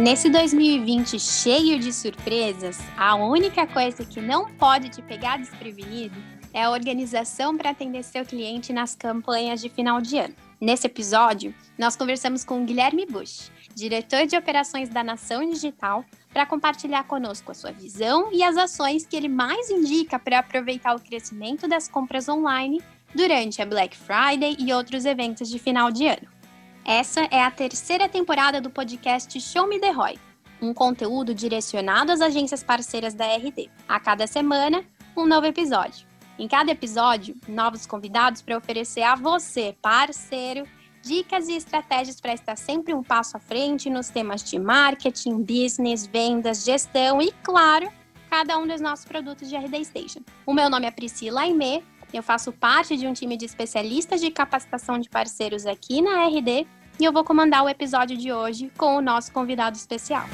Nesse 2020 cheio de surpresas, a única coisa que não pode te pegar desprevenido é a organização para atender seu cliente nas campanhas de final de ano. Nesse episódio, nós conversamos com Guilherme Bush, diretor de operações da Nação Digital, para compartilhar conosco a sua visão e as ações que ele mais indica para aproveitar o crescimento das compras online durante a Black Friday e outros eventos de final de ano. Essa é a terceira temporada do podcast Show Me The Roy, um conteúdo direcionado às agências parceiras da RD. A cada semana, um novo episódio. Em cada episódio, novos convidados para oferecer a você, parceiro, dicas e estratégias para estar sempre um passo à frente nos temas de marketing, business, vendas, gestão e, claro, cada um dos nossos produtos de RD Station. O meu nome é Priscila Aimee eu faço parte de um time de especialistas de capacitação de parceiros aqui na RD e eu vou comandar o episódio de hoje com o nosso convidado especial.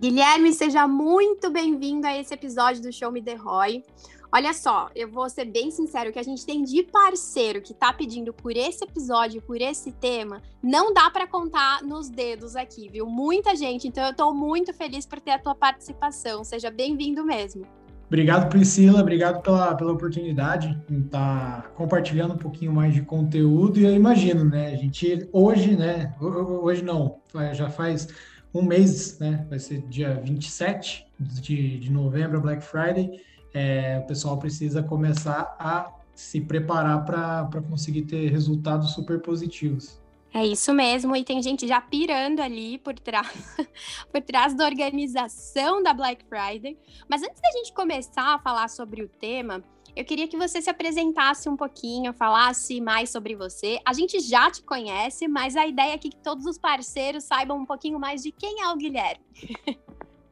Guilherme, seja muito bem-vindo a esse episódio do Show Me The Roy. Olha só, eu vou ser bem sincero, o que a gente tem de parceiro que tá pedindo por esse episódio, por esse tema, não dá para contar nos dedos aqui, viu? Muita gente, então eu tô muito feliz por ter a tua participação. Seja bem-vindo mesmo. Obrigado, Priscila. Obrigado pela, pela oportunidade de estar tá compartilhando um pouquinho mais de conteúdo. E eu imagino, né? A gente hoje, né? Hoje não, já faz um mês, né? Vai ser dia 27 de, de novembro, Black Friday é, o pessoal precisa começar a se preparar para conseguir ter resultados super positivos. É isso mesmo, e tem gente já pirando ali por trás, por trás da organização da Black Friday. Mas antes da gente começar a falar sobre o tema, eu queria que você se apresentasse um pouquinho, falasse mais sobre você. A gente já te conhece, mas a ideia é que todos os parceiros saibam um pouquinho mais de quem é o Guilherme.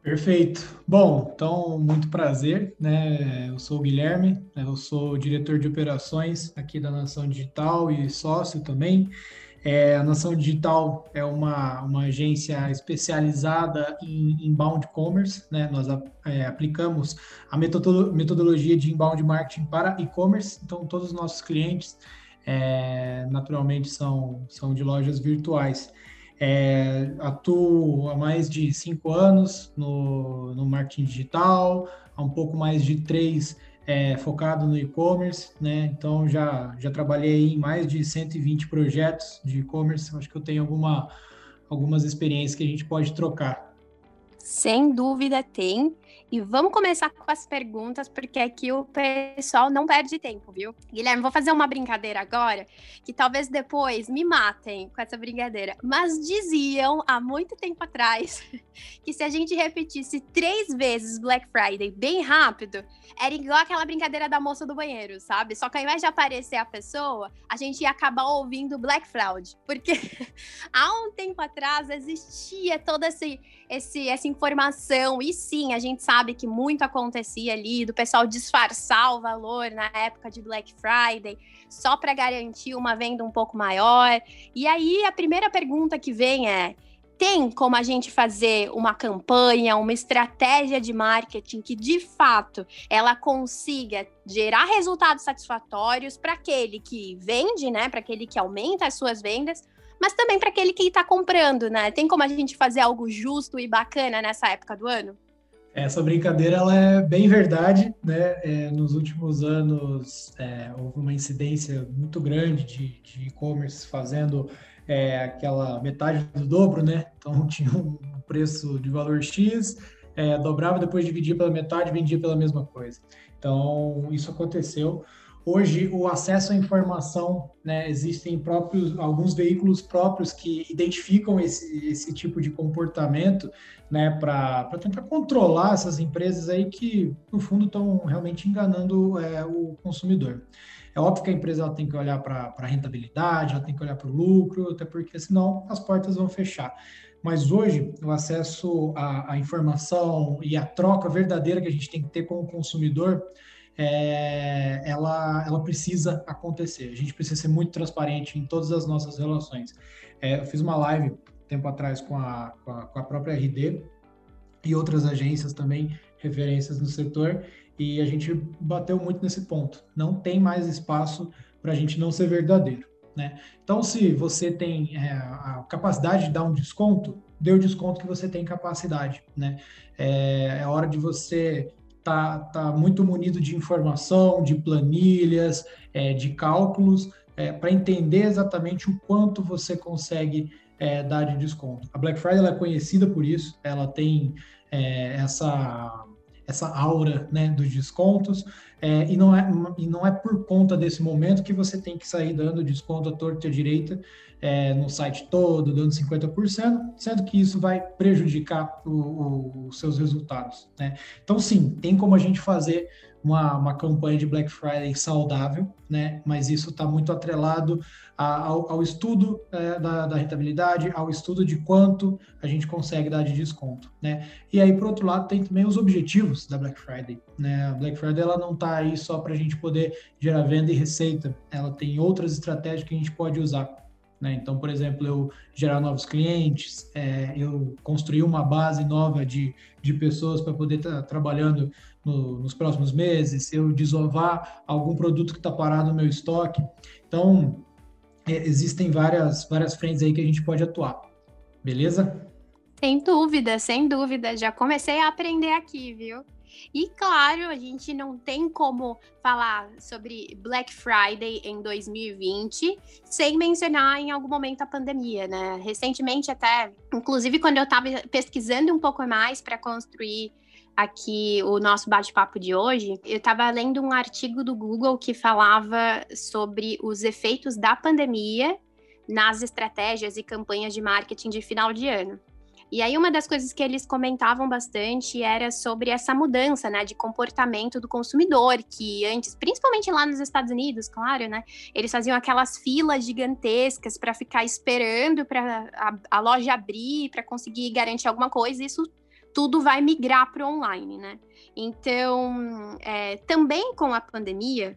Perfeito. Bom, então, muito prazer, né? Eu sou o Guilherme, né? eu sou diretor de operações aqui da Nação Digital e sócio também. É, a Nação Digital é uma, uma agência especializada em inbound commerce, né? Nós é, aplicamos a metodologia de inbound marketing para e-commerce, então todos os nossos clientes é, naturalmente são, são de lojas virtuais. É, atuo há mais de cinco anos no, no marketing digital, há um pouco mais de três é, focado no e-commerce, né? Então já, já trabalhei em mais de 120 projetos de e-commerce. Acho que eu tenho alguma, algumas experiências que a gente pode trocar. Sem dúvida tem. E vamos começar com as perguntas, porque aqui o pessoal não perde tempo, viu? Guilherme, vou fazer uma brincadeira agora, que talvez depois me matem com essa brincadeira. Mas diziam há muito tempo atrás que se a gente repetisse três vezes Black Friday bem rápido, era igual aquela brincadeira da moça do banheiro, sabe? Só que ao invés de aparecer a pessoa, a gente ia acabar ouvindo Black Fraud. Porque há um tempo atrás existia toda esse, essa informação, e sim, a gente sabe que muito acontecia ali do pessoal disfarçar o valor na época de Black Friday, só para garantir uma venda um pouco maior. E aí a primeira pergunta que vem é: tem como a gente fazer uma campanha, uma estratégia de marketing que de fato ela consiga gerar resultados satisfatórios para aquele que vende, né, para aquele que aumenta as suas vendas, mas também para aquele que está comprando, né? Tem como a gente fazer algo justo e bacana nessa época do ano? Essa brincadeira ela é bem verdade, né? É, nos últimos anos é, houve uma incidência muito grande de e-commerce fazendo é, aquela metade do dobro, né? Então tinha um preço de valor X, é, dobrava, depois dividia pela metade, vendia pela mesma coisa. Então isso aconteceu. Hoje, o acesso à informação, né, existem próprios, alguns veículos próprios que identificam esse, esse tipo de comportamento, né, para tentar controlar essas empresas aí que, no fundo, estão realmente enganando é, o consumidor. É óbvio que a empresa tem que olhar para a rentabilidade, ela tem que olhar para o lucro, até porque senão as portas vão fechar. Mas hoje, o acesso à, à informação e a troca verdadeira que a gente tem que ter com o consumidor é, ela, ela precisa acontecer. A gente precisa ser muito transparente em todas as nossas relações. É, eu fiz uma live tempo atrás com a, com a, com a própria RD e outras agências também, referências no setor, e a gente bateu muito nesse ponto. Não tem mais espaço para a gente não ser verdadeiro. né? Então, se você tem é, a capacidade de dar um desconto, dê o desconto que você tem capacidade, né? É, é hora de você tá, tá muito munido de informação, de planilhas, é, de cálculos, é, para entender exatamente o quanto você consegue é, dar de desconto. A Black Friday é conhecida por isso, ela tem é, essa essa aura né, dos descontos, é, e, não é, e não é por conta desse momento que você tem que sair dando desconto à torta e à direita é, no site todo, dando 50%, sendo que isso vai prejudicar os seus resultados. Né? Então, sim, tem como a gente fazer uma, uma campanha de Black Friday saudável, né? Mas isso está muito atrelado a, ao, ao, estudo é, da, da, rentabilidade, ao estudo de quanto a gente consegue dar de desconto, né? E aí, por outro lado, tem também os objetivos da Black Friday, né? A Black Friday ela não está aí só para a gente poder gerar venda e receita, ela tem outras estratégias que a gente pode usar. Né? Então, por exemplo, eu gerar novos clientes, é, eu construir uma base nova de, de pessoas para poder estar tá trabalhando no, nos próximos meses, eu desovar algum produto que está parado no meu estoque. Então, é, existem várias, várias frentes aí que a gente pode atuar. Beleza? Sem dúvida, sem dúvida. Já comecei a aprender aqui, viu? E claro, a gente não tem como falar sobre Black Friday em 2020 sem mencionar em algum momento a pandemia, né? Recentemente, até, inclusive, quando eu estava pesquisando um pouco mais para construir aqui o nosso bate-papo de hoje, eu estava lendo um artigo do Google que falava sobre os efeitos da pandemia nas estratégias e campanhas de marketing de final de ano. E aí uma das coisas que eles comentavam bastante era sobre essa mudança, né, de comportamento do consumidor, que antes, principalmente lá nos Estados Unidos, claro, né, eles faziam aquelas filas gigantescas para ficar esperando para a, a, loja abrir, para conseguir garantir alguma coisa. Isso tudo vai migrar para online, né? Então, é, também com a pandemia,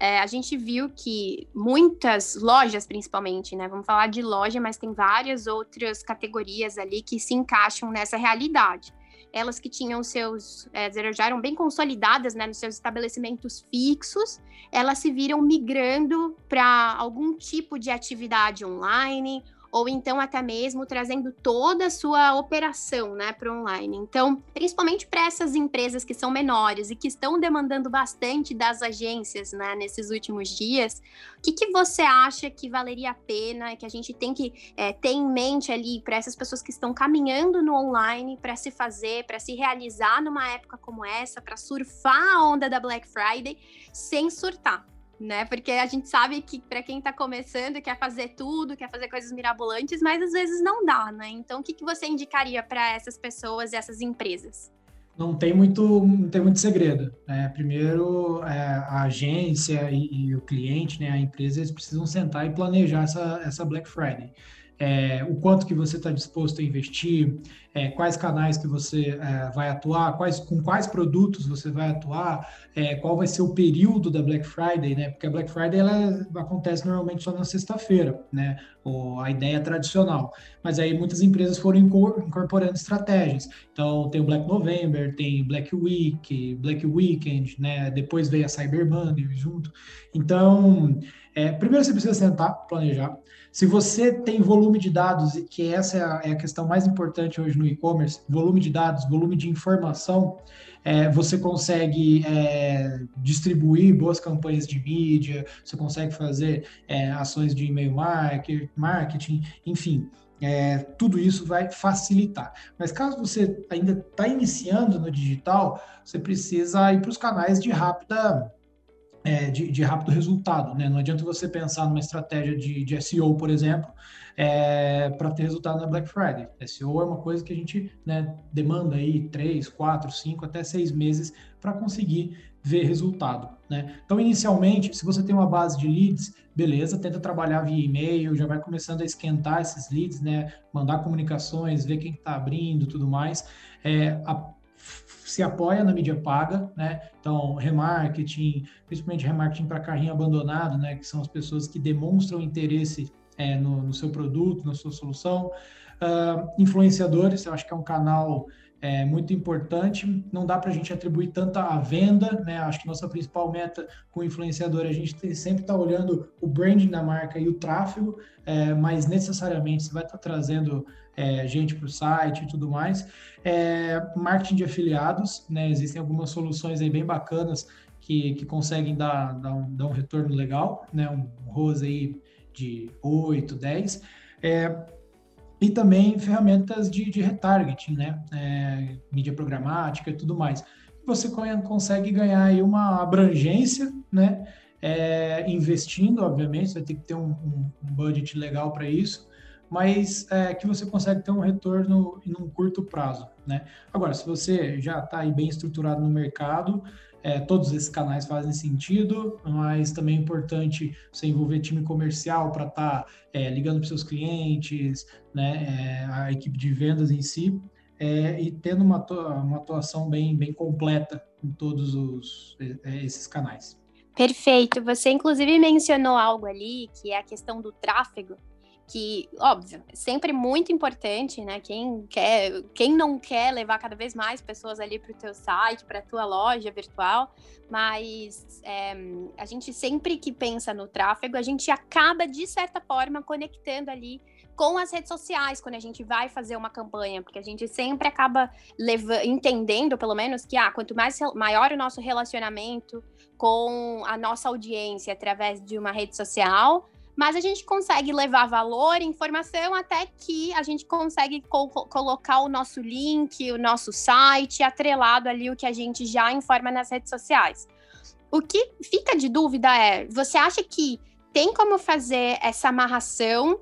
é, a gente viu que muitas lojas, principalmente, né? Vamos falar de loja, mas tem várias outras categorias ali que se encaixam nessa realidade. Elas que tinham seus, é, já eram bem consolidadas, né, nos seus estabelecimentos fixos, elas se viram migrando para algum tipo de atividade online ou então até mesmo trazendo toda a sua operação né, para online. Então, principalmente para essas empresas que são menores e que estão demandando bastante das agências né, nesses últimos dias, o que, que você acha que valeria a pena, que a gente tem que é, ter em mente ali para essas pessoas que estão caminhando no online para se fazer, para se realizar numa época como essa, para surfar a onda da Black Friday sem surtar? Né? Porque a gente sabe que para quem está começando, quer fazer tudo, quer fazer coisas mirabolantes, mas às vezes não dá, né? Então, o que, que você indicaria para essas pessoas e essas empresas? Não tem muito, não tem muito segredo. Né? Primeiro, é, a agência e, e, o cliente, né, a empresa, eles precisam sentar e planejar essa, essa Black Friday é, o quanto que você está disposto a investir, é, quais canais que você é, vai atuar, quais, com quais produtos você vai atuar, é, qual vai ser o período da Black Friday, né? Porque a Black Friday ela acontece normalmente só na sexta-feira, né? Ou a ideia tradicional. Mas aí muitas empresas foram incorporando estratégias. Então tem o Black November, tem Black Week, Black Weekend, né? Depois veio a Cyber Monday junto. Então, é, primeiro você precisa sentar, planejar. Se você tem volume de dados, e que essa é a, é a questão mais importante hoje no e-commerce, volume de dados, volume de informação, é, você consegue é, distribuir boas campanhas de mídia, você consegue fazer é, ações de e-mail marketing, enfim. É, tudo isso vai facilitar. Mas caso você ainda está iniciando no digital, você precisa ir para os canais de rápida é, de, de, rápido resultado. Né? Não adianta você pensar numa estratégia de, de SEO, por exemplo, é, para ter resultado na Black Friday. SEO é uma coisa que a gente né, demanda aí três, quatro, cinco, até seis meses para conseguir ver resultado. Né? Então, inicialmente, se você tem uma base de leads, beleza, tenta trabalhar via e-mail, já vai começando a esquentar esses leads, né? mandar comunicações, ver quem está abrindo, tudo mais. É, a, se apoia na mídia paga, né? Então, remarketing, principalmente remarketing para carrinho abandonado, né? Que são as pessoas que demonstram interesse é, no, no, seu produto, na sua solução. Uh, influenciadores, eu acho que é um canal é muito importante. Não dá para a gente atribuir tanta a venda, né? Acho que nossa principal meta com influenciador, a gente sempre está olhando o branding da marca e o tráfego, é, mas necessariamente você vai estar tá trazendo é, gente para o site e tudo mais. É, marketing de afiliados, né? Existem algumas soluções aí bem bacanas que, que conseguem dar, dar, um, dar um retorno legal, né? Um ROS aí de 8, 10. É, e também ferramentas de, de retargeting, né? É, mídia programática e tudo mais. Você consegue ganhar aí uma abrangência, né? É, investindo, obviamente, você vai ter que ter um, um, budget legal para isso, mas é, que você consegue ter um retorno em um curto prazo, né? Agora, se você já está aí bem estruturado no mercado, é, todos esses canais fazem sentido, mas também é importante você envolver time comercial para estar tá, é, ligando para seus clientes, né, é, a equipe de vendas em si, é, e tendo uma, uma atuação bem, bem completa em todos os, é, esses canais. Perfeito. Você inclusive mencionou algo ali, que é a questão do tráfego que, óbvio, é sempre muito importante, né? Quem quer, quem não quer levar cada vez mais pessoas ali para o teu site, para a tua loja virtual, mas é, a gente sempre que pensa no tráfego, a gente acaba de certa forma conectando ali com as redes sociais quando a gente vai fazer uma campanha, porque a gente sempre acaba entendendo, pelo menos, que ah, quanto mais maior o nosso relacionamento com a nossa audiência através de uma rede social, mas a gente consegue levar valor, informação, até que a gente consegue co colocar o nosso link, o nosso site, atrelado ali o que a gente já informa nas redes sociais. O que fica de dúvida é: você acha que tem como fazer essa amarração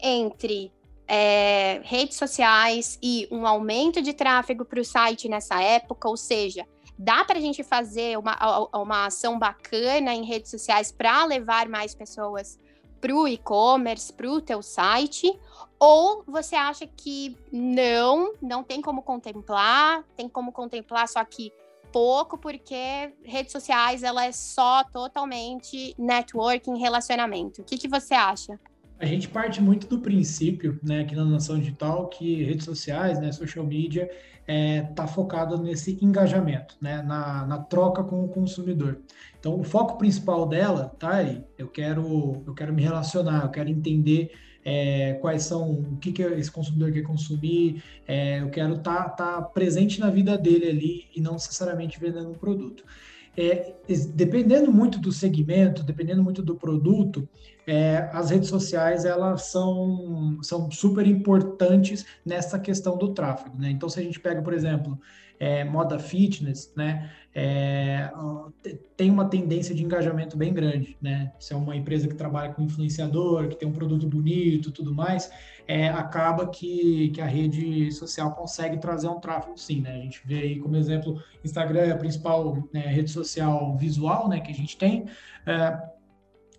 entre é, redes sociais e um aumento de tráfego para o site nessa época? Ou seja, dá para a gente fazer uma, uma ação bacana em redes sociais para levar mais pessoas para o e-commerce, para o teu site, ou você acha que não, não tem como contemplar, tem como contemplar só que pouco, porque redes sociais ela é só totalmente networking, relacionamento. O que, que você acha? A gente parte muito do princípio, né, aqui na Nação Digital, que redes sociais, né, social media, está é, tá focado nesse engajamento, né, na, na troca com o consumidor. Então, o foco principal dela tá. Eu quero, eu quero me relacionar, eu quero entender é, quais são, o que, que esse consumidor quer consumir, é, eu quero estar tá, tá presente na vida dele ali e não necessariamente vendendo um produto. É, dependendo muito do segmento, dependendo muito do produto, é, as redes sociais elas são, são super importantes nessa questão do tráfego. Né? Então, se a gente pega, por exemplo, é, moda fitness, né, é, tem uma tendência de engajamento bem grande, né? Se é uma empresa que trabalha com influenciador, que tem um produto bonito, tudo mais, é, acaba que, que a rede social consegue trazer um tráfego, sim, né? A gente vê aí como exemplo, Instagram é a principal né, rede social visual, né, que a gente tem. É,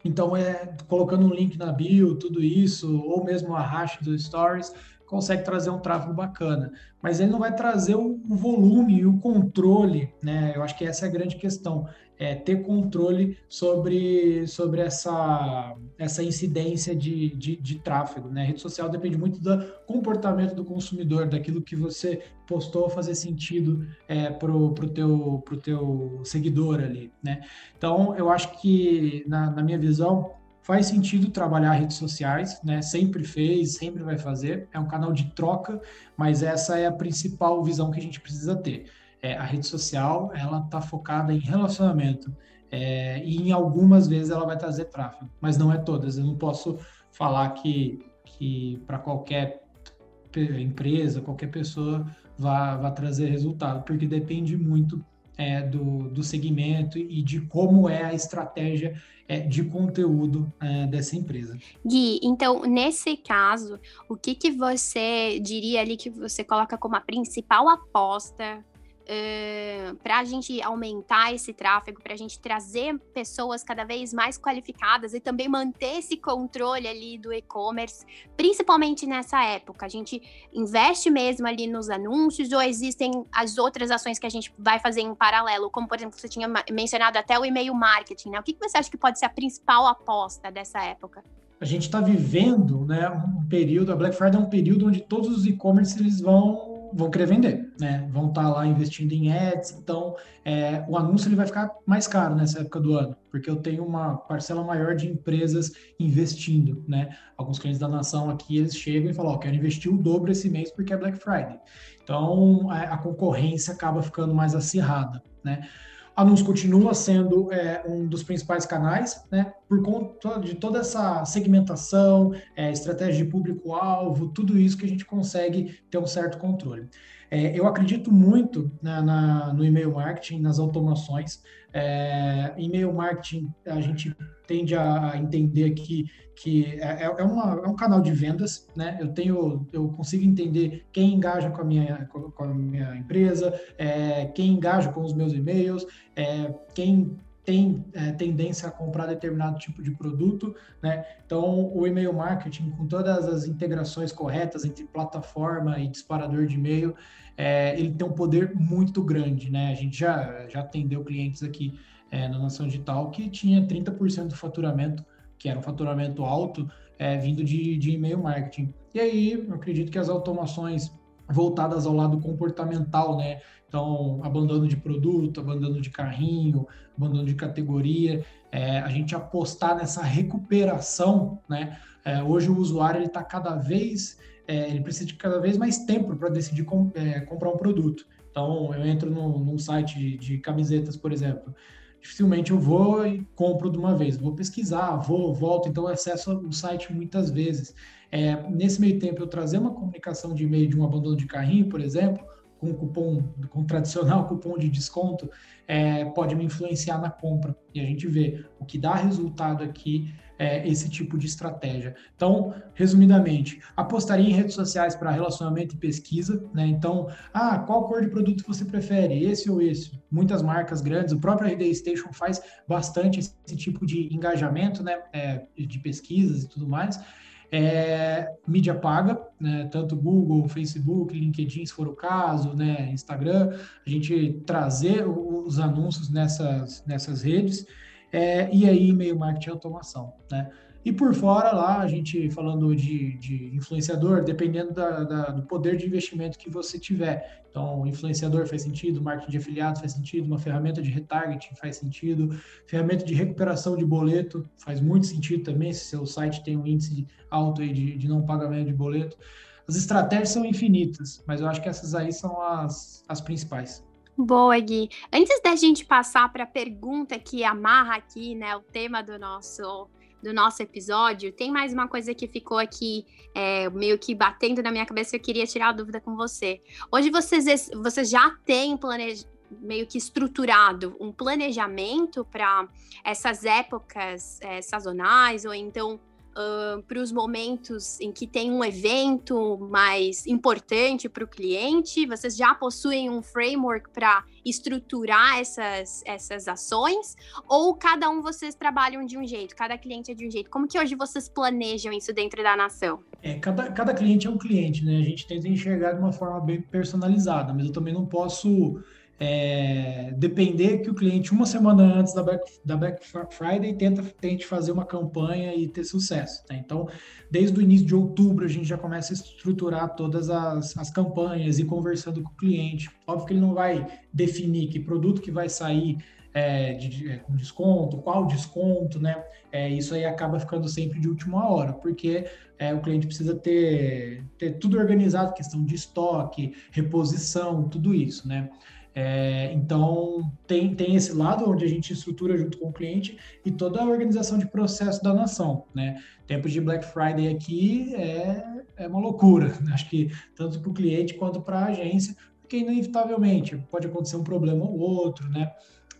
então, é, colocando um link na bio, tudo isso, ou mesmo a hash dos stories, consegue trazer um tráfego bacana, mas ele não vai trazer o, volume e o controle, né? Eu acho que essa é a grande questão, é ter controle sobre, sobre essa, essa incidência de, de, de tráfego, né? A rede social depende muito do comportamento do consumidor, daquilo que você postou fazer sentido é, pro, pro teu, pro teu seguidor ali, né? Então, eu acho que, na, na minha visão, faz sentido trabalhar redes sociais, né? Sempre fez, sempre vai fazer. É um canal de troca, mas essa é a principal visão que a gente precisa ter. É, a rede social, ela está focada em relacionamento. É, e em algumas vezes ela vai trazer tráfego, mas não é todas. Eu não posso falar que, que para qualquer empresa, qualquer pessoa vá, vá trazer resultado, porque depende muito é, do, do segmento e de como é a estratégia é, de conteúdo é, dessa empresa. Gui, então, nesse caso, o que, que você diria ali que você coloca como a principal aposta para a gente aumentar esse tráfego, para a gente trazer pessoas cada vez mais qualificadas e também manter esse controle ali do e-commerce, principalmente nessa época. A gente investe mesmo ali nos anúncios ou existem as outras ações que a gente vai fazer em paralelo, como por exemplo, você tinha mencionado até o e-mail marketing, né? O que, que você acha que pode ser a principal aposta dessa época? a gente está vivendo né, um período, a Black Friday é um período onde todos os e-commerce eles vão vão querer vender, né? Vão estar tá lá investindo em ads, então é, o anúncio ele vai ficar mais caro nessa época do ano, porque eu tenho uma parcela maior de empresas investindo, né? Alguns clientes da nação aqui eles chegam e falam, ó, quero investir o dobro esse mês porque é Black Friday. Então a, a concorrência acaba ficando mais acirrada, né? Anúncio continua sendo é, um dos principais canais, né? Por conta de toda essa segmentação, é, estratégia de público-alvo, tudo isso que a gente consegue ter um certo controle. É, eu acredito muito na, na, no e-mail marketing, nas automações. É, e-mail marketing, a gente tende a entender aqui que é, é, é, uma, é um canal de vendas, né? Eu tenho, eu consigo entender quem engaja com a minha, com a minha empresa, é, quem engaja com os meus e-mails, é, quem tem é, tendência a comprar determinado tipo de produto, né? Então, o e-mail marketing, com todas as integrações corretas entre plataforma e disparador de e-mail, é, ele tem um poder muito grande, né? A gente já, já atendeu clientes aqui é, na Nação Digital que tinha 30% do faturamento, que era um faturamento alto, é, vindo de, de e-mail marketing. E aí, eu acredito que as automações voltadas ao lado comportamental, né? Então, abandono de produto, abandono de carrinho, abandono de categoria, é, a gente apostar nessa recuperação, né? É, hoje o usuário ele está cada vez, é, ele precisa de cada vez mais tempo para decidir com, é, comprar um produto. Então, eu entro no, num site de, de camisetas, por exemplo, dificilmente eu vou e compro de uma vez. Vou pesquisar, vou, volto, então acesso o site muitas vezes. É, nesse meio tempo, eu trazer uma comunicação de e-mail de um abandono de carrinho, por exemplo, com cupom, com tradicional cupom de desconto, é, pode me influenciar na compra. E a gente vê o que dá resultado aqui é esse tipo de estratégia. Então, resumidamente, apostaria em redes sociais para relacionamento e pesquisa, né? Então, ah, qual cor de produto você prefere, esse ou esse? Muitas marcas grandes, o próprio RD Station faz bastante esse tipo de engajamento, né? É, de pesquisas e tudo mais. É, mídia paga, né, tanto Google, Facebook, LinkedIn, se for o caso, né, Instagram, a gente trazer os anúncios nessas, nessas redes, é, e aí e-mail marketing e automação, né? E por fora lá, a gente falando de, de influenciador, dependendo da, da, do poder de investimento que você tiver. Então, influenciador faz sentido, marketing de afiliados faz sentido, uma ferramenta de retargeting faz sentido, ferramenta de recuperação de boleto faz muito sentido também, se seu site tem um índice alto aí de, de não pagamento de boleto. As estratégias são infinitas, mas eu acho que essas aí são as, as principais. Boa, Gui. Antes da gente passar para a pergunta que amarra aqui, né, o tema do nosso do nosso episódio, tem mais uma coisa que ficou aqui é, meio que batendo na minha cabeça, eu queria tirar a dúvida com você. Hoje vocês, vocês já têm planej... meio que estruturado um planejamento para essas épocas é, sazonais, ou então uh, para os momentos em que tem um evento mais importante para o cliente? Vocês já possuem um framework para estruturar essas, essas ações? Ou cada um vocês trabalham de um jeito, cada cliente é de um jeito? Como que hoje vocês planejam isso dentro da nação? É, cada, cada cliente é um cliente, né? A gente tenta enxergar de uma forma bem personalizada, mas eu também não posso é, depender que o cliente, uma semana antes da Black, da Black Friday, tenta, tente fazer uma campanha e ter sucesso. Tá? Então, desde o início de outubro, a gente já começa a estruturar todas as, as campanhas e conversando com o cliente. Óbvio que ele não vai definir que produto que vai sair é, de, é, com desconto, qual desconto, né? É, isso aí acaba ficando sempre de última hora, porque é, o cliente precisa ter, ter tudo organizado, questão de estoque, reposição, tudo isso, né? É, então, tem, tem esse lado onde a gente estrutura junto com o cliente e toda a organização de processo da nação, né? Tempo de Black Friday aqui é, é uma loucura, né? acho que tanto para o cliente quanto para a agência, porque inevitavelmente pode acontecer um problema ou outro, né?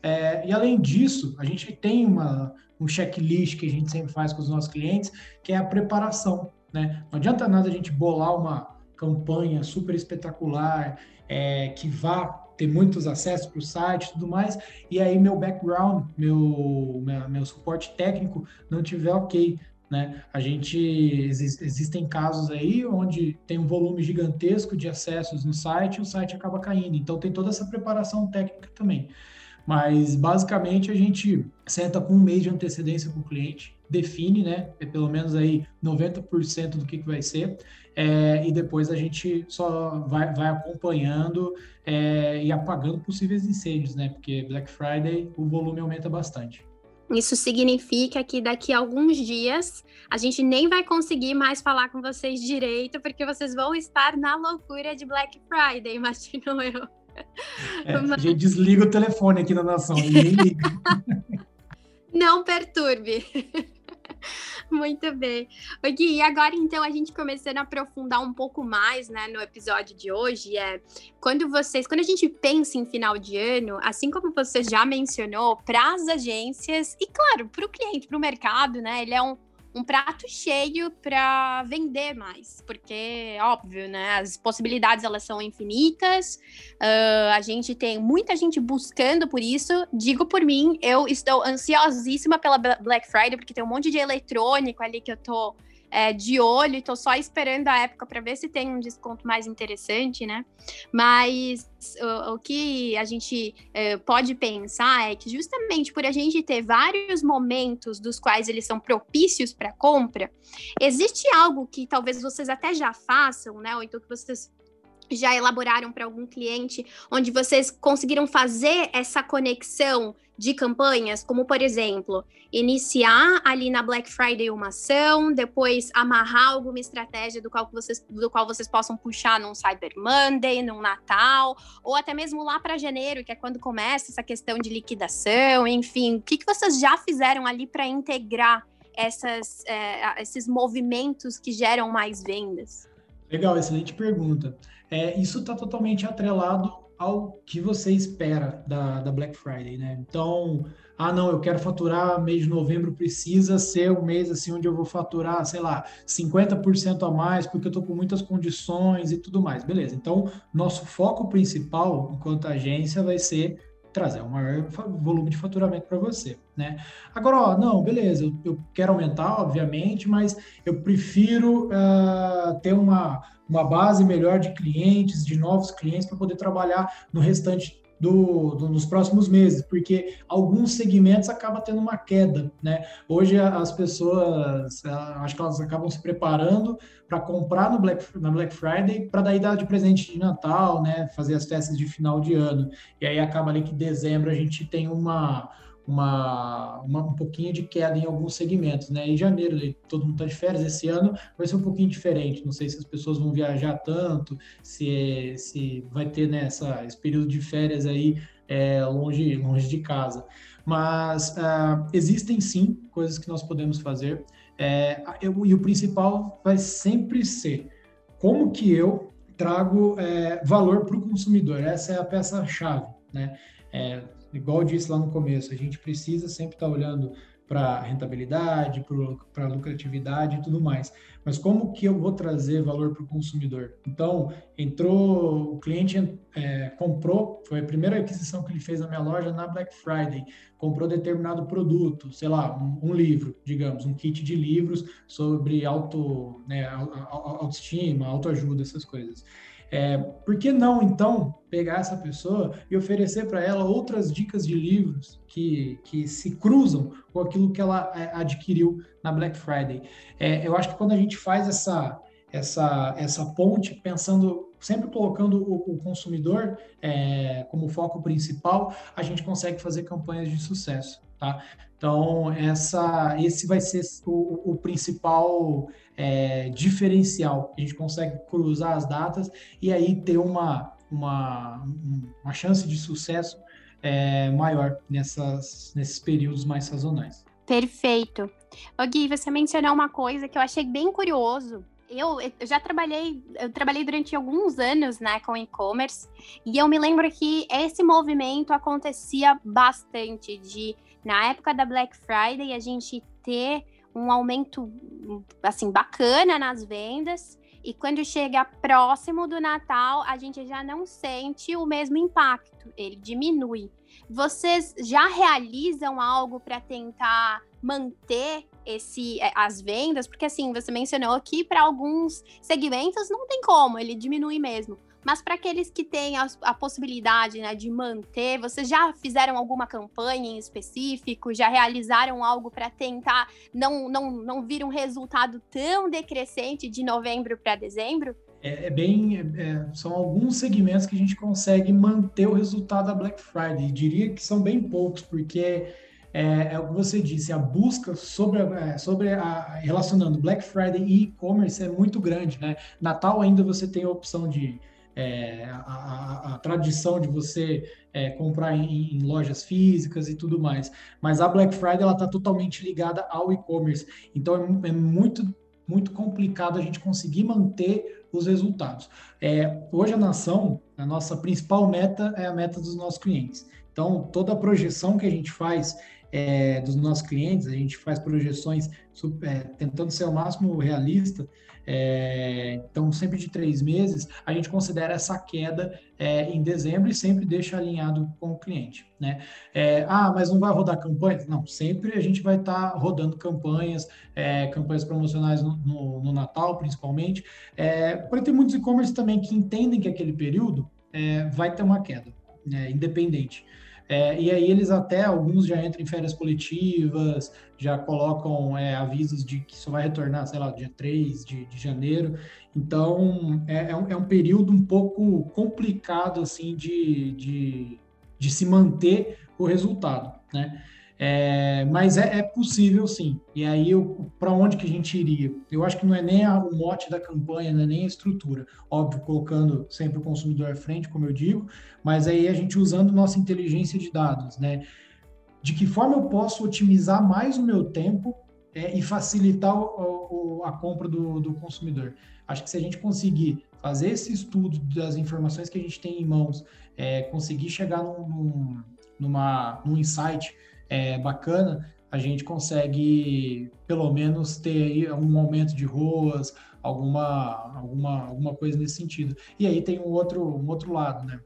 É, e além disso, a gente tem uma, um checklist que a gente sempre faz com os nossos clientes, que é a preparação, né? Não adianta nada a gente bolar uma campanha super espetacular, é, que vá ter muitos acessos para o site e tudo mais, e aí meu background, meu, meu, suporte técnico não tiver ok. Né? A gente existem casos aí onde tem um volume gigantesco de acessos no site e o site acaba caindo. Então tem toda essa preparação técnica também. Mas basicamente a gente senta com um mês de antecedência com o cliente define, né? É pelo menos aí 90% do que, que vai ser. É, e depois a gente só vai, vai acompanhando é, e apagando possíveis incêndios, né? Porque Black Friday o volume aumenta bastante. Isso significa que daqui a alguns dias a gente nem vai conseguir mais falar com vocês direito, porque vocês vão estar na loucura de Black Friday, imagino eu. É, Mas... A gente desliga o telefone aqui na nação, ninguém liga. Não perturbe. Muito bem. O e agora então a gente começando a aprofundar um pouco mais, né, no episódio de hoje, é quando vocês, quando a gente pensa em final de ano, assim como você já mencionou, para as agências e claro, para o cliente, para o mercado, né, ele é um um prato cheio para vender mais, porque óbvio, né? As possibilidades elas são infinitas. Uh, a gente tem muita gente buscando por isso. Digo por mim, eu estou ansiosíssima pela Black Friday porque tem um monte de eletrônico ali que eu tô é, de olho, estou só esperando a época para ver se tem um desconto mais interessante, né? Mas o, o que a gente é, pode pensar é que justamente por a gente ter vários momentos dos quais eles são propícios para compra, existe algo que talvez vocês até já façam, né? Ou então que vocês já elaboraram para algum cliente, onde vocês conseguiram fazer essa conexão de campanhas, como por exemplo, iniciar ali na Black Friday uma ação, depois amarrar alguma estratégia do qual vocês, do qual vocês possam puxar num Cyber Monday, num Natal, ou até mesmo lá para janeiro, que é quando começa essa questão de liquidação, enfim, o que, que vocês já fizeram ali para integrar essas, é, esses movimentos que geram mais vendas? Legal, excelente pergunta. É, isso está totalmente atrelado ao que você espera da, da Black Friday, né? Então, ah, não, eu quero faturar mês de novembro, precisa ser um mês assim onde eu vou faturar, sei lá, 50% a mais, porque eu estou com muitas condições e tudo mais. Beleza. Então, nosso foco principal enquanto agência vai ser trazer um maior volume de faturamento para você, né? Agora, ó, não, beleza, eu, eu, quero aumentar, obviamente, mas eu prefiro uh, ter uma, uma base melhor de clientes, de novos clientes, para poder trabalhar no restante do, do, nos próximos meses, porque alguns segmentos acabam tendo uma queda, né? Hoje as pessoas, acho que elas acabam se preparando para comprar no Black, na Black Friday para daí dar de presente de Natal, né? Fazer as festas de final de ano. E aí acaba ali que dezembro a gente tem uma uma, uma, um pouquinho de queda em alguns segmentos, né? Em janeiro todo mundo está de férias, esse ano vai ser um pouquinho diferente. Não sei se as pessoas vão viajar tanto, se, se vai ter né, esse período de férias aí é, longe, longe de casa. Mas uh, existem sim coisas que nós podemos fazer. É, eu, e o principal vai sempre ser como que eu trago é, valor para o consumidor. Essa é a peça-chave, né? É, igual eu disse lá no começo, a gente precisa sempre estar tá olhando para rentabilidade, para lucratividade e tudo mais. Mas como que eu vou trazer valor para o consumidor? Então, entrou, o cliente é, comprou, foi a primeira aquisição que ele fez na minha loja na Black Friday, comprou determinado produto, sei lá, um, um livro, digamos, um kit de livros sobre auto, né, autoestima, autoajuda, essas coisas. É, por que não, então, pegar essa pessoa e oferecer para ela outras dicas de livros que, que se cruzam com aquilo que ela é, adquiriu na Black Friday? É, eu acho que quando a gente faz essa, essa, essa ponte, pensando, sempre colocando o, o consumidor é, como foco principal, a gente consegue fazer campanhas de sucesso. Tá? Então, essa, esse vai ser o, o principal é, diferencial. A gente consegue cruzar as datas e aí ter uma, uma, uma chance de sucesso é, maior nessas, nesses períodos mais sazonais. Perfeito. O Gui, você mencionou uma coisa que eu achei bem curioso. Eu, eu já trabalhei, eu trabalhei durante alguns anos, né, com e-commerce, e eu me lembro que esse movimento acontecia bastante de na época da Black Friday a gente ter um aumento assim bacana nas vendas e quando chega próximo do Natal, a gente já não sente o mesmo impacto, ele diminui. Vocês já realizam algo para tentar manter esse eh, as vendas? Porque assim, você mencionou que para alguns segmentos não tem como, ele diminui mesmo. Mas para aqueles que têm a, a possibilidade né, de manter, vocês já fizeram alguma campanha em específico? Já realizaram algo para tentar não, não, não vir um resultado tão decrescente de novembro para dezembro? É, é bem. É, é, são alguns segmentos que a gente consegue manter o resultado da Black Friday. diria que são bem poucos, porque é, é, o que você disse, a busca sobre, é, sobre a, relacionando Black Friday e e-commerce é muito grande, né? Natal ainda você tem a opção de é, a, a, a, tradição de você é, comprar em, em, lojas físicas e tudo mais, mas a Black Friday ela está totalmente ligada ao e-commerce, então é, é, muito muito complicado a gente conseguir manter os resultados. É, hoje a nação, a nossa principal meta é a meta dos nossos clientes. Então toda a projeção que a gente faz é, dos nossos clientes, a gente faz projeções é, tentando ser o máximo realista, é, então sempre de três meses, a gente considera essa queda é, em dezembro e sempre deixa alinhado com o cliente. Né? É, ah, mas não vai rodar campanhas? Não, sempre a gente vai estar tá rodando campanhas, é, campanhas promocionais no, no, no Natal, principalmente. É, Porém, tem muitos e-commerce também que entendem que aquele período vai ter uma queda, né, independente. É, e aí eles até, alguns já entram em férias coletivas, já colocam é, avisos de que só vai retornar, sei lá, dia 3 de, de janeiro. Então, é, é, um, é um período um pouco complicado, assim, de, de, de se manter o resultado, né? É, mas é, é, possível sim. E aí, para onde que a gente iria? Eu acho que não é nem a, o mote da campanha, não é nem a estrutura. Óbvio, colocando sempre o consumidor à frente, como eu digo, mas aí a gente usando nossa inteligência de dados, né? De que forma eu posso otimizar mais o meu tempo é, e facilitar o, o, a compra do, do consumidor? Acho que se a gente conseguir fazer esse estudo das informações que a gente tem em mãos, é, conseguir chegar num, num, numa, num insight é, bacana, a gente consegue pelo menos ter um aumento de ruas, alguma, alguma, alguma coisa nesse sentido. E aí tem um outro, um outro lado, né?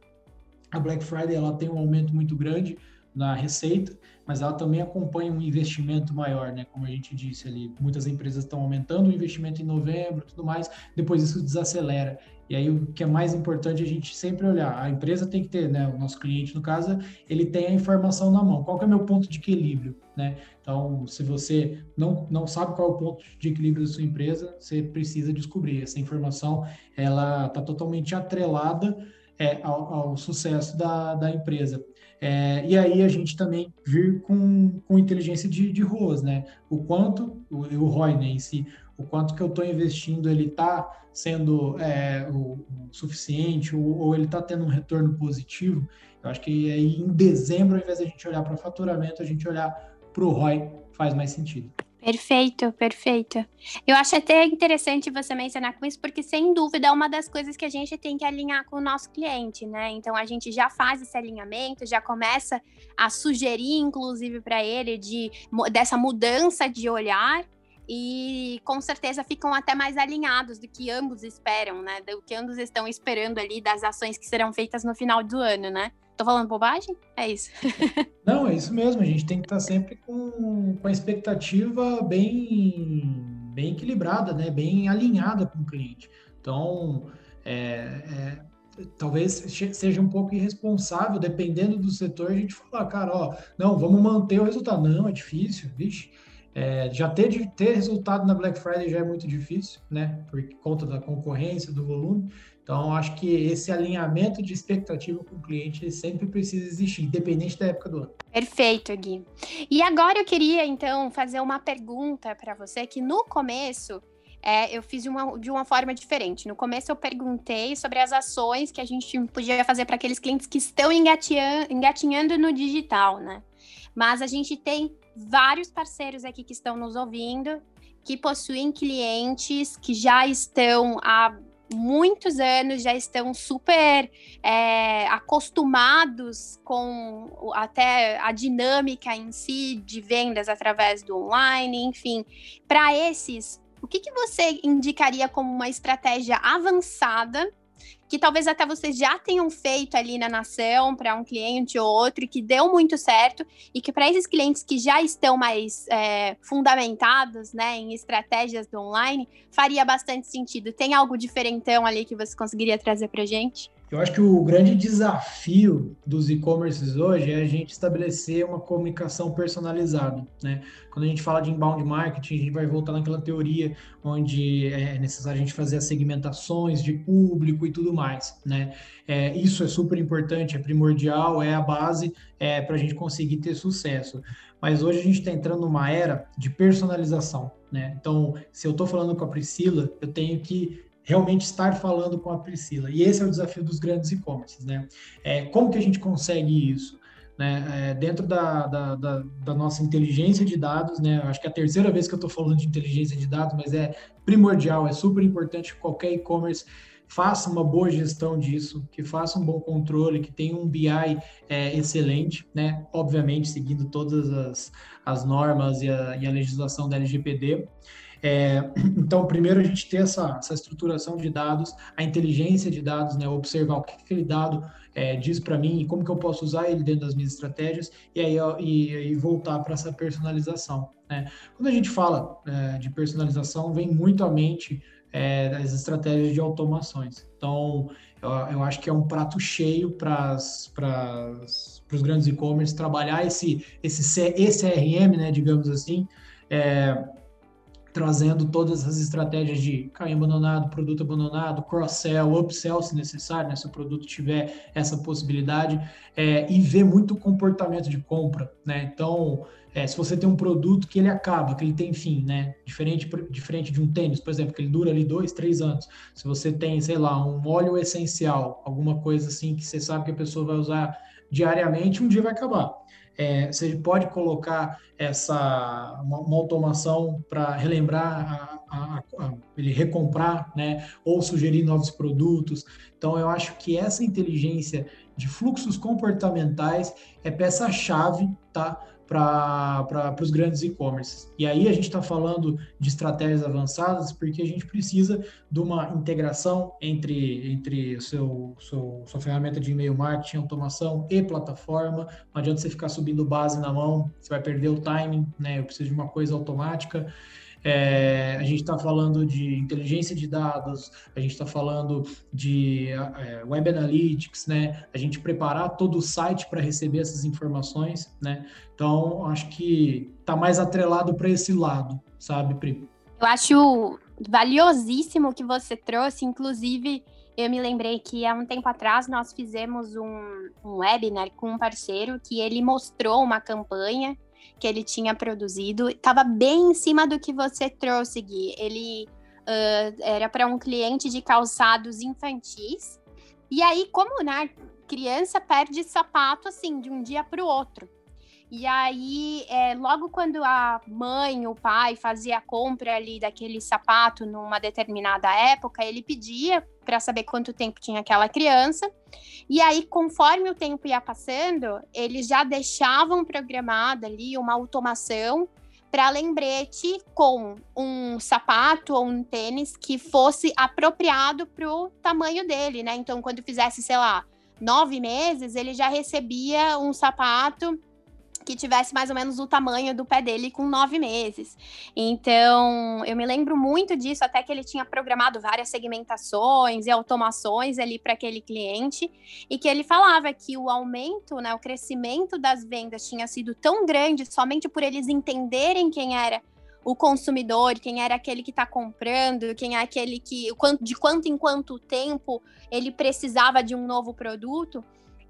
A Black Friday ela tem um aumento muito grande na receita, mas ela também acompanha um investimento maior, né? Como a gente disse ali, muitas empresas estão aumentando o investimento em novembro, tudo mais, depois isso desacelera. E aí o que é mais importante é a gente sempre olhar, a empresa tem que ter, né, o nosso cliente no caso, ele tem a informação na mão. Qual é o meu ponto de equilíbrio, né? Então, se você não, não sabe qual é o ponto de equilíbrio da sua empresa, você precisa descobrir. Essa informação, ela está totalmente atrelada é, ao, ao, sucesso da, da empresa. É, e aí a gente também vir com, com inteligência de, de ruas, né? O quanto, o, o ROI né, em si, o quanto que eu estou investindo, ele está sendo é, o, o, suficiente ou, ou ele está tendo um retorno positivo. Eu acho que aí em dezembro, ao invés de a gente olhar para faturamento, a gente olhar para o ROI faz mais sentido. Perfeito, perfeito. Eu acho até interessante você mencionar com isso, porque sem dúvida é uma das coisas que a gente tem que alinhar com o nosso cliente, né? Então a gente já faz esse alinhamento, já começa a sugerir, inclusive, para ele de dessa mudança de olhar e com certeza ficam até mais alinhados do que ambos esperam, né? Do que ambos estão esperando ali das ações que serão feitas no final do ano, né? Tô falando bobagem? É isso. Não, é isso mesmo. A gente tem que estar sempre com, com a expectativa bem, bem equilibrada, né? Bem alinhada com o cliente. Então, é, é, talvez seja um pouco irresponsável, dependendo do setor, a gente falar, cara, ó, não, vamos manter o resultado. Não, é difícil, vixe. É, já ter, ter resultado na Black Friday já é muito difícil, né? Por conta da concorrência, do volume. Então, acho que esse alinhamento de expectativa com o cliente sempre precisa existir, independente da época do ano. Perfeito, Gui. E agora eu queria, então, fazer uma pergunta para você, que no começo é, eu fiz de uma, de uma forma diferente. No começo eu perguntei sobre as ações que a gente podia fazer para aqueles clientes que estão engatinhando, no digital, né? Mas a gente tem vários parceiros aqui que estão nos ouvindo, que possuem clientes que já estão há muitos anos, já estão super é, acostumados com até a dinâmica em si de vendas através do online, enfim. Para esses, o que, que você indicaria como uma estratégia avançada que talvez até vocês já tenham feito ali na nação para um cliente ou outro e que deu muito certo e que para esses clientes que já estão mais é, fundamentados né, em estratégias do online, faria bastante sentido. Tem algo diferentão ali que você conseguiria trazer para gente? Eu acho que o grande desafio dos e-commerces hoje é a gente estabelecer uma comunicação personalizada, né? Quando a gente fala de inbound marketing, a gente vai voltar naquela teoria onde é necessário a gente fazer as segmentações de público e tudo mais, né? É, isso é super importante, é primordial, é a base é, para a gente conseguir ter sucesso. Mas hoje a gente está entrando numa era de personalização, né? Então, se eu estou falando com a Priscila, eu tenho que realmente estar falando com a Priscila. E esse é o desafio dos grandes e-commerces, né? É, como que a gente consegue isso? Né? É, dentro da, da, da, da, nossa inteligência de dados, né? Acho que é a terceira vez que eu estou falando de inteligência de dados, mas é primordial, é super importante que qualquer e-commerce faça uma boa gestão disso, que faça um bom controle, que tenha um BI é, excelente, né? Obviamente, seguindo todas as, as normas e a, e a legislação da LGPD. É, então, primeiro a gente ter essa, essa estruturação de dados, a inteligência de dados, né, observar o que aquele dado é, diz para mim e como que eu posso usar ele dentro das minhas estratégias e aí e, e voltar para essa personalização. Né? Quando a gente fala é, de personalização, vem muito à mente é, as estratégias de automações. Então, eu, eu acho que é um prato cheio para os grandes e-commerce trabalhar esse, esse né, digamos assim, é, trazendo todas as estratégias de carrinho abandonado, produto abandonado, cross-sell, upsell, se necessário, né, se o produto tiver essa possibilidade, é, e ver muito comportamento de compra, né? Então, é, se você tem um produto que ele acaba, que ele tem fim, né? Diferente, diferente de um tênis, por exemplo, que ele dura ali dois, três anos. Se você tem, sei lá, um óleo essencial, alguma coisa assim que você sabe que a pessoa vai usar diariamente, um dia vai acabar. É, você pode colocar essa uma, uma automação para relembrar a, a, a, ele recomprar, né, ou sugerir novos produtos. Então eu acho que essa inteligência de fluxos comportamentais é peça chave, tá, para os grandes e-commerces. E aí a gente está falando de estratégias avançadas porque a gente precisa de uma integração entre, entre seu, seu, sua ferramenta de e-mail marketing, automação e plataforma. Não adianta você ficar subindo base na mão, você vai perder o timing, né? Eu preciso de uma coisa automática. É, a gente está falando de inteligência de dados, a gente está falando de é, web analytics, né? A gente preparar todo o site para receber essas informações, né? Então, acho que está mais atrelado para esse lado, sabe, Pri? Eu acho valiosíssimo que você trouxe, inclusive. Eu me lembrei que há um tempo atrás nós fizemos um, um webinar com um parceiro que ele mostrou uma campanha que ele tinha produzido. Estava bem em cima do que você trouxe, Gui. Ele uh, era para um cliente de calçados infantis. E aí, como né, criança perde sapato assim de um dia para o outro. E aí, é, logo quando a mãe, o pai fazia a compra ali daquele sapato numa determinada época, ele pedia para saber quanto tempo tinha aquela criança. E aí, conforme o tempo ia passando, eles já deixavam programada ali uma automação para lembrete com um sapato ou um tênis que fosse apropriado para o tamanho dele, né? Então, quando fizesse, sei lá, nove meses, ele já recebia um sapato que tivesse mais ou menos o tamanho do pé dele com nove meses. Então, eu me lembro muito disso, até que ele tinha programado várias segmentações e automações ali para aquele cliente, e que ele falava que o aumento, né, o crescimento das vendas tinha sido tão grande somente por eles entenderem quem era o consumidor, quem era aquele que está comprando, quem é aquele que, de quanto em quanto tempo ele precisava de um novo produto,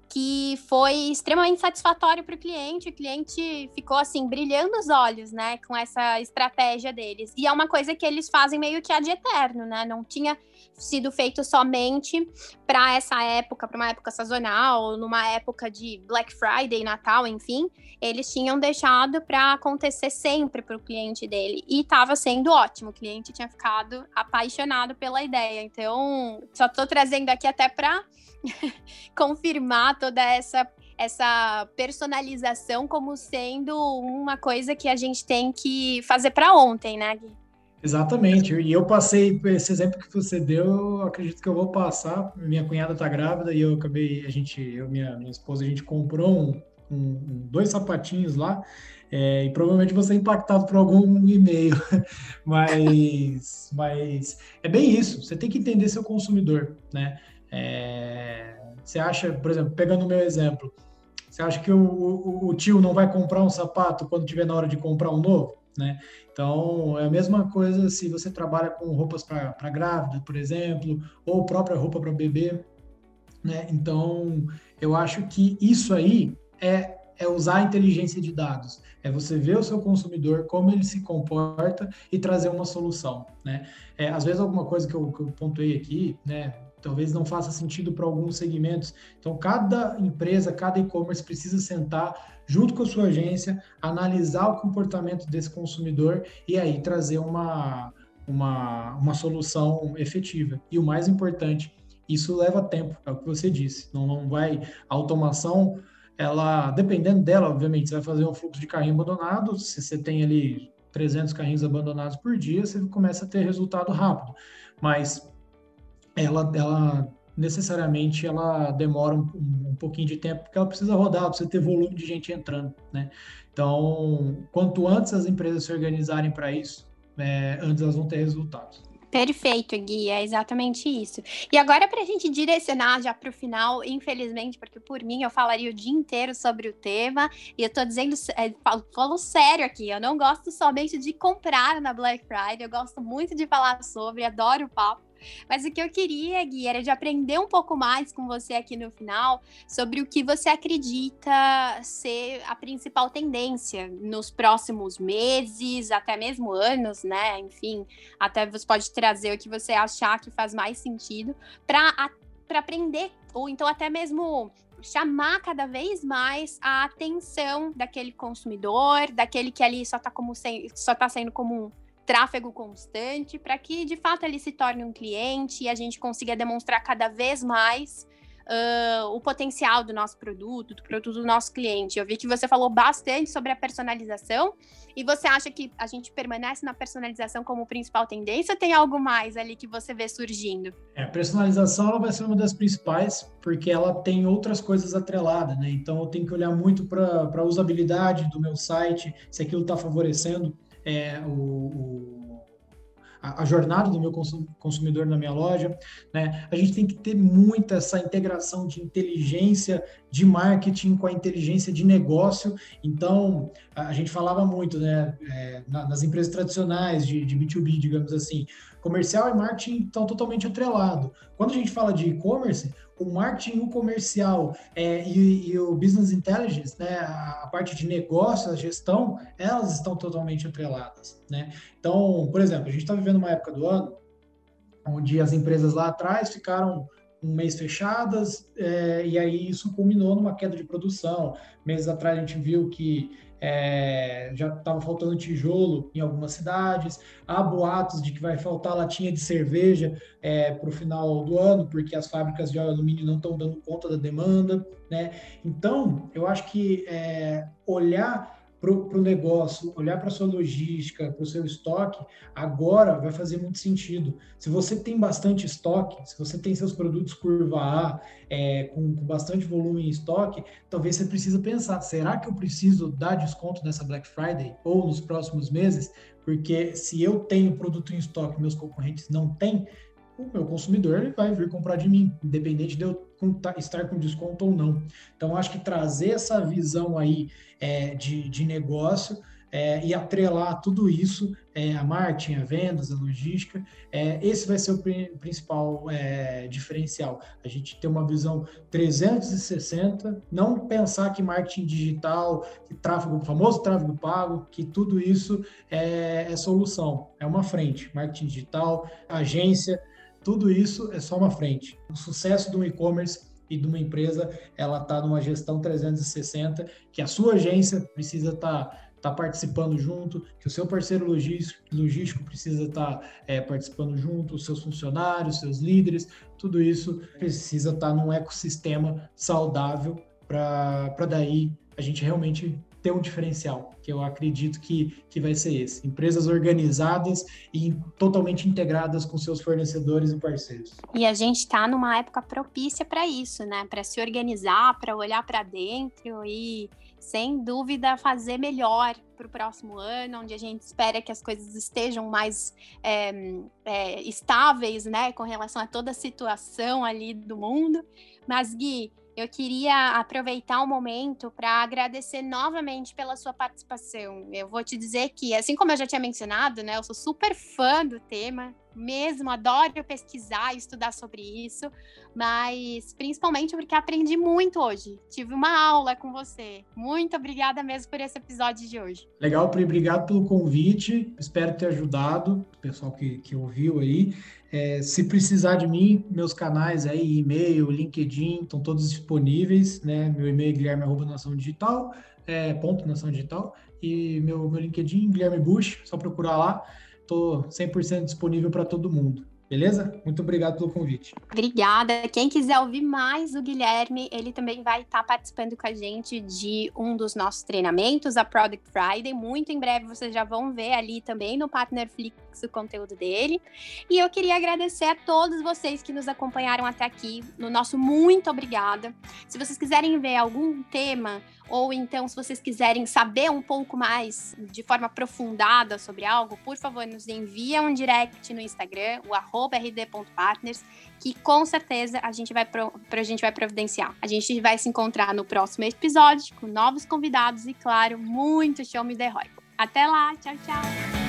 que foi extremamente satisfatório para o cliente. O cliente ficou assim brilhando os olhos, né, com essa estratégia deles. E é uma coisa que eles fazem meio que de eterno, né? Não tinha sido feito somente para essa época, para uma época sazonal, numa época de Black Friday, Natal, enfim. Eles tinham deixado para acontecer sempre para o cliente dele e estava sendo ótimo. O cliente tinha ficado apaixonado pela ideia. Então, só estou trazendo aqui até para confirmar toda essa essa personalização como sendo uma coisa que a gente tem que fazer para ontem, né, Gui? Exatamente. E eu passei esse exemplo que você deu, eu acredito que eu vou passar. Minha cunhada está grávida e eu acabei, a gente, eu minha minha esposa, a gente comprou um, um, dois sapatinhos lá. É, e provavelmente você é impactado por algum e-mail, mas, mas é bem isso. Você tem que entender seu consumidor, né? É, você acha, por exemplo, pegando o meu exemplo, você acha que o, o, o tio não vai comprar um sapato quando tiver na hora de comprar um novo? Né? Então, é a mesma coisa se você trabalha com roupas para grávida, por exemplo, ou própria roupa para bebê. Né? Então, eu acho que isso aí é, é usar a inteligência de dados. É você ver o seu consumidor, como ele se comporta e trazer uma solução. Né? É, às vezes, alguma coisa que eu, que eu pontuei aqui, né, talvez não faça sentido para alguns segmentos. Então, cada empresa, cada e-commerce precisa sentar junto com a sua agência, analisar o comportamento desse consumidor e aí trazer uma, uma, uma solução efetiva. E o mais importante, isso leva tempo, é o que você disse. Não, não vai. A automação, ela, dependendo dela, obviamente, você vai fazer um fluxo de carrinho abandonado. Se você tem ali 300 carrinhos abandonados por dia, você começa a ter resultado rápido. Mas ela, ela necessariamente ela demora um, um, pouquinho de tempo, porque ela precisa rodar, precisa ter volume de gente entrando, né? Então, quanto antes as empresas se organizarem para isso, é, antes elas vão ter resultados. Perfeito, Gui, é exatamente isso. E agora, para a gente direcionar já para o final, infelizmente, porque por mim eu falaria o dia inteiro sobre o tema, e eu estou dizendo, é, falo, falo, sério aqui, eu não gosto somente de comprar na Black Friday, eu gosto muito de falar sobre, adoro o papo, mas o que eu queria, Gui, era de aprender um pouco mais com você aqui no final sobre o que você acredita ser a principal tendência nos próximos meses, até mesmo anos, né? Enfim, até você pode trazer o que você achar que faz mais sentido para aprender, ou então até mesmo chamar cada vez mais a atenção daquele consumidor, daquele que ali só está como só tá sendo como um tráfego constante, para que de fato ele se torne um cliente e a gente consiga demonstrar cada vez mais uh, o potencial do nosso produto, do produto do nosso cliente. Eu vi que você falou bastante sobre a personalização e você acha que a gente permanece na personalização como principal tendência ou tem algo mais ali que você vê surgindo? É, a personalização ela vai ser uma das principais porque ela tem outras coisas atreladas, né? Então eu tenho que olhar muito para a usabilidade do meu site, se aquilo está favorecendo é, o, o, a, a, jornada do meu consumidor na minha loja. Né? A gente tem que ter muita essa integração de inteligência de marketing com a inteligência de negócio. Então, a, a gente falava muito né, é, nas empresas tradicionais de, de B2B, digamos assim, comercial e marketing estão totalmente atrelados. Quando a gente fala de e-commerce, o marketing, o comercial é, e, e, o business intelligence, né, a parte de negócio, a gestão, elas estão totalmente atreladas, né? Então, por exemplo, a gente está vivendo uma época do ano onde as empresas lá atrás ficaram um mês fechadas é, e aí isso culminou numa queda de produção. Meses atrás a gente viu que é, já estava faltando tijolo em algumas cidades, há boatos de que vai faltar latinha de cerveja é, para o final do ano, porque as fábricas de alumínio não estão dando conta da demanda, né? Então, eu acho que é, olhar para o negócio, olhar para sua logística, para o seu estoque, agora vai fazer muito sentido. Se você tem bastante estoque, se você tem seus produtos curva A, é, com, com, bastante volume em estoque, talvez você precisa pensar, será que eu preciso dar desconto nessa Black Friday ou nos próximos meses? Porque se eu tenho produto em estoque meus concorrentes não têm, o meu consumidor ele vai vir comprar de mim, independente de eu estar com desconto ou não. Então, acho que trazer essa visão aí é, de, de negócio é, e atrelar tudo isso, é, a marketing, a vendas, a logística, é, esse vai ser o principal é, diferencial. A gente ter uma visão 360, não pensar que marketing digital, que tráfego, famoso tráfego pago, que tudo isso é, é solução, é uma frente. Marketing digital, agência, tudo isso é só uma frente. O sucesso do e-commerce e de uma empresa, ela está numa gestão 360, que a sua agência precisa estar tá, tá participando junto, que o seu parceiro logístico, precisa estar tá, é, participando junto, os seus funcionários, seus líderes, tudo isso precisa estar tá num ecossistema saudável para daí a gente realmente ter um diferencial, que eu acredito que, que vai ser esse. Empresas organizadas e totalmente integradas com seus fornecedores e parceiros. E a gente está numa época propícia para isso, né? Para se organizar, para olhar para dentro e sem dúvida, fazer melhor para o próximo ano, onde a gente espera que as coisas estejam mais é, é, estáveis, né, com relação a toda a situação ali do mundo. Mas, Gui, eu queria aproveitar o momento para agradecer novamente pela sua participação. Eu vou te dizer que, assim como eu já tinha mencionado, né, eu sou super fã do tema, mesmo, adoro pesquisar e estudar sobre isso, mas principalmente porque aprendi muito hoje. Tive uma aula com você. Muito obrigada mesmo por esse episódio de hoje. Legal, Pri, obrigado pelo convite. Espero ter ajudado o pessoal que, que ouviu aí. É, se precisar de mim, meus canais aí, e-mail, LinkedIn, estão todos disponíveis, né? Meu e-mail é guilherme nação digital, é, ponto nação digital, e meu, meu LinkedIn, Guilherme Bush, só procurar lá. Estou 100% disponível para todo mundo. Beleza? Muito obrigado pelo convite. Obrigada. Quem quiser ouvir mais o Guilherme, ele também vai estar participando com a gente de um dos nossos treinamentos, a Product Friday. Muito em breve vocês já vão ver ali também no Partnerflix o conteúdo dele. E eu queria agradecer a todos vocês que nos acompanharam até aqui. No nosso muito obrigada. Se vocês quiserem ver algum tema ou então se vocês quiserem saber um pouco mais de forma aprofundada sobre algo, por favor, nos envia um direct no Instagram, o rd.partners, que com certeza a gente vai pro, a gente vai providenciar. A gente vai se encontrar no próximo episódio com novos convidados e, claro, muito show me the Roy. Até lá, tchau, tchau.